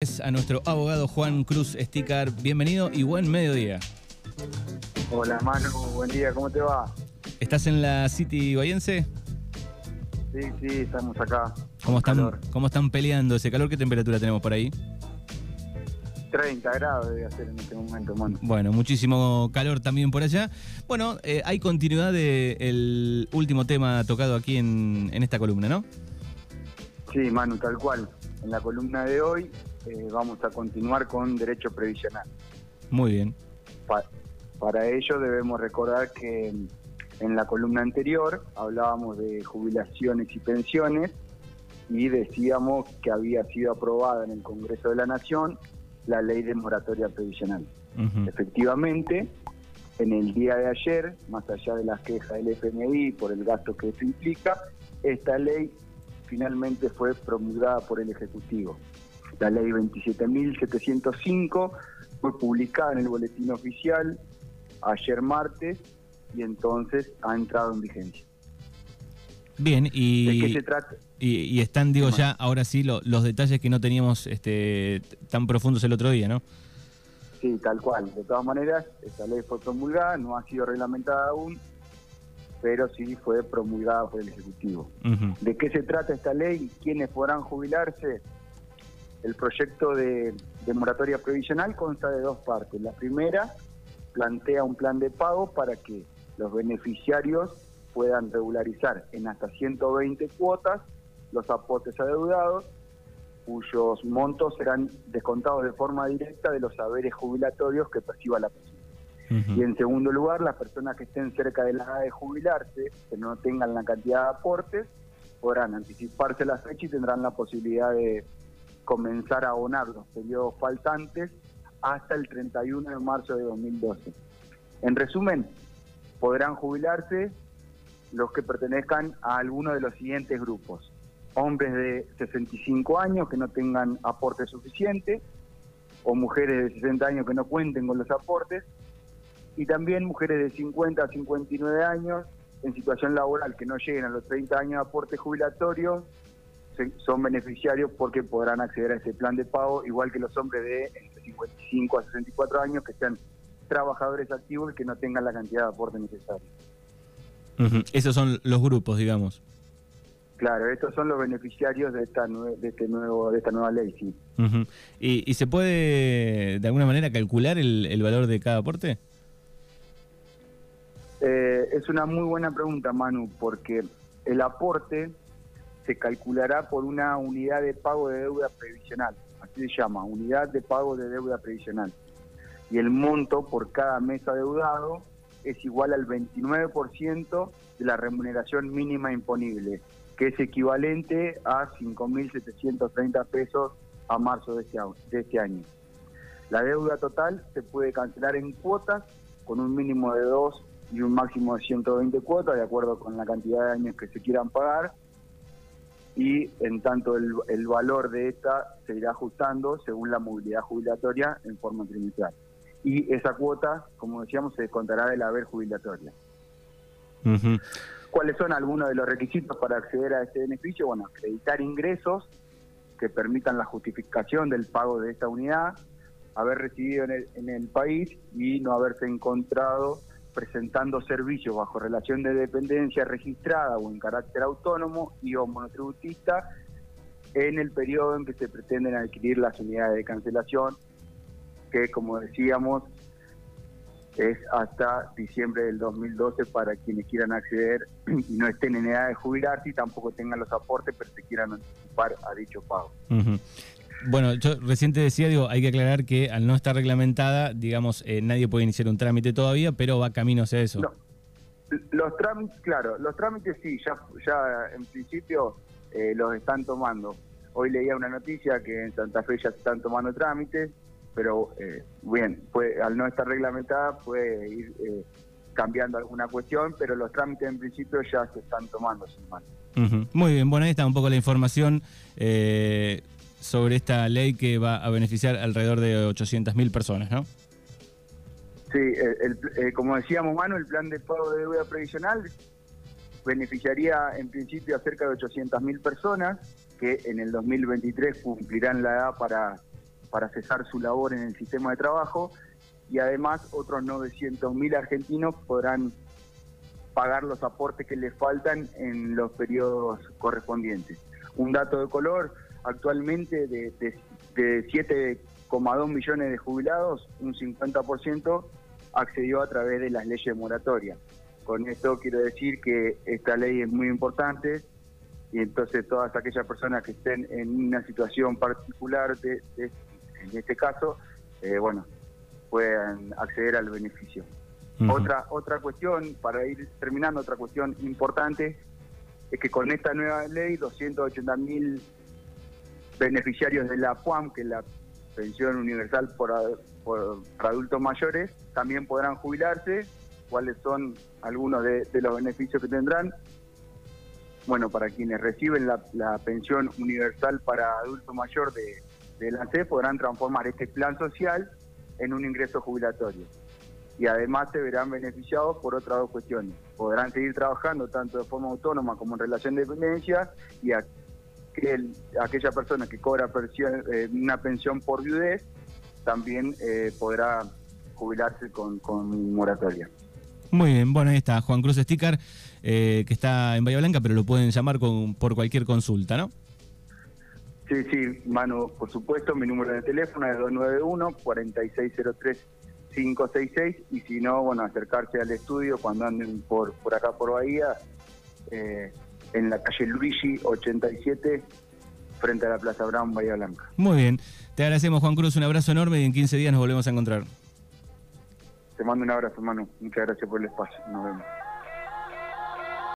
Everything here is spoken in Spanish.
Es a nuestro abogado Juan Cruz Esticar. Bienvenido y buen mediodía. Hola Manu, buen día, ¿cómo te va? ¿Estás en la City Bayense? Sí, sí, estamos acá. ¿Cómo están, Calor. ¿Cómo están peleando ese calor? ¿Qué temperatura tenemos por ahí? 30 grados debe hacer en este momento, Manu. Bueno, muchísimo calor también por allá. Bueno, eh, hay continuidad del último tema tocado aquí en, en esta columna, ¿no? Sí, Manu, tal cual. En la columna de hoy eh, vamos a continuar con derecho previsional. Muy bien. Pa- para ello debemos recordar que en la columna anterior hablábamos de jubilaciones y pensiones y decíamos que había sido aprobada en el Congreso de la Nación la ley de moratoria previsional. Efectivamente, en el día de ayer, más allá de las quejas del FMI por el gasto que eso implica, esta ley finalmente fue promulgada por el Ejecutivo. La ley 27.705 fue publicada en el boletín oficial ayer martes y entonces ha entrado en vigencia. Bien, ¿De y, qué se trata? y, y están, digo, ¿Qué ya ahora sí lo- los detalles que no teníamos este, tan profundos el otro día, ¿no? Sí, tal cual. De todas maneras, esta ley fue promulgada, no ha sido reglamentada aún, pero sí fue promulgada por el Ejecutivo. ¿De qué se trata esta ley? ¿Quiénes podrán jubilarse? El proyecto de, de moratoria previsional consta de dos partes. La primera plantea un plan de pago para que los beneficiarios puedan regularizar en hasta 120 cuotas los aportes adeudados, cuyos montos serán descontados de forma directa de los saberes jubilatorios que perciba la persona. Y en segundo lugar, las personas que estén cerca de la edad de jubilarse, que no tengan la cantidad de aportes, podrán anticiparse la fecha y tendrán la posibilidad de comenzar a abonar los periodos faltantes hasta el 31 de marzo de 2012. En resumen, podrán jubilarse los que pertenezcan a alguno de los siguientes grupos. Hombres de 65 años que no tengan aporte suficiente, o mujeres de 60 años que no cuenten con los aportes, y también mujeres de 50 a 59 años en situación laboral que no lleguen a los 30 años de aporte jubilatorio son beneficiarios porque podrán acceder a ese plan de pago, igual que los hombres de entre 55 a 64 años que sean trabajadores activos y que no tengan la cantidad de aporte necesario. Esos son los grupos, digamos. Claro, estos son los beneficiarios de esta de este nuevo de esta nueva ley, sí. ¿Y, y se puede, de alguna manera, calcular el, el valor de cada aporte? Eh, es una muy buena pregunta, Manu, porque el aporte se calculará por una unidad de pago de deuda previsional, así se llama, unidad de pago de deuda previsional. Y el monto por cada mes adeudado es igual al 29% de la remuneración mínima imponible, que es equivalente a 5.730 pesos a marzo de este, de este año. La deuda total se puede cancelar en cuotas con un mínimo de dos y un máximo de 120 cuotas, de acuerdo con la cantidad de años que se quieran pagar. Y en tanto el, el valor de esta se irá ajustando según la movilidad jubilatoria en forma trimestral. Y esa cuota, como decíamos, se descontará del haber jubilatoria. ¿Cuáles son algunos de los requisitos para acceder a este beneficio? Bueno, acreditar ingresos que permitan la justificación del pago de esta unidad, haber residido en el, en el país y no haberse encontrado presentando servicios bajo relación de dependencia registrada o en carácter autónomo y o monotributista en el periodo en que se pretenden adquirir las unidades de cancelación, que como decíamos es hasta diciembre del 2012 para quienes quieran acceder y no estén en edad de jubilarse y tampoco tengan los aportes, pero se quieran anticipar a dicho pago. Bueno, yo recién te decía, digo, hay que aclarar que al no estar reglamentada, digamos, eh, nadie puede iniciar un trámite todavía, pero va camino hacia eso. No, los trámites, claro, los trámites sí, ya, ya en principio eh, los están tomando. Hoy leía una noticia que en Santa Fe ya se están tomando trámites, pero eh, bien, puede- al no estar reglamentada puede ir eh, cambiando alguna cuestión, pero los trámites en principio ya se están tomando, sin más. Muy bien, bueno, ahí está un poco la información eh, sobre esta ley que va a beneficiar alrededor de 800.000 personas, ¿no? Sí, el- eh, como decíamos, Manu, el plan de pago de deuda previsional beneficiaría en principio a cerca de 800.000 personas que en el 2023 cumplirán la edad para para cesar su labor en el sistema de trabajo y además otros 900.000 argentinos podrán pagar los aportes que les faltan en los periodos correspondientes. Un dato de color, actualmente de, de, de 7,2 millones de jubilados, un 50% accedió a través de las leyes moratorias. Con esto quiero decir que esta ley es muy importante y entonces todas aquellas personas que estén en una situación particular de, en este caso, eh, bueno, puedan acceder al beneficio. Otra otra cuestión, para ir terminando, otra cuestión importante, es que con esta nueva ley, 280 mil beneficiarios de la PUAM, que es la pensión universal por, adultos mayores, también podrán jubilarse. ¿Cuáles son algunos de, los beneficios que tendrán? Bueno, para quienes reciben la, pensión universal para adulto mayor de, de la C, podrán transformar este plan social en un ingreso jubilatorio. Y además se verán beneficiados por otras dos cuestiones. Podrán seguir trabajando tanto de forma autónoma como en relación de dependencia y aquella persona que cobra eh, una pensión por viudez también eh, podrá jubilarse con, moratoria. Muy bien, bueno, ahí está Juan Cruz Sticker, eh, que está en Bahía Blanca, pero lo pueden llamar con, por cualquier consulta, ¿no? Sí, sí, Manu, por supuesto, mi número de teléfono es 291-4603-566 y si no, bueno, acercarse al estudio cuando anden por, por acá por Bahía, eh, en la calle Luigi 87, frente a la Plaza Brown, Bahía Blanca. Muy bien, te agradecemos Juan Cruz, un abrazo enorme y en 15 días nos volvemos a encontrar. Te mando un abrazo, Manu, muchas gracias por el espacio, nos vemos.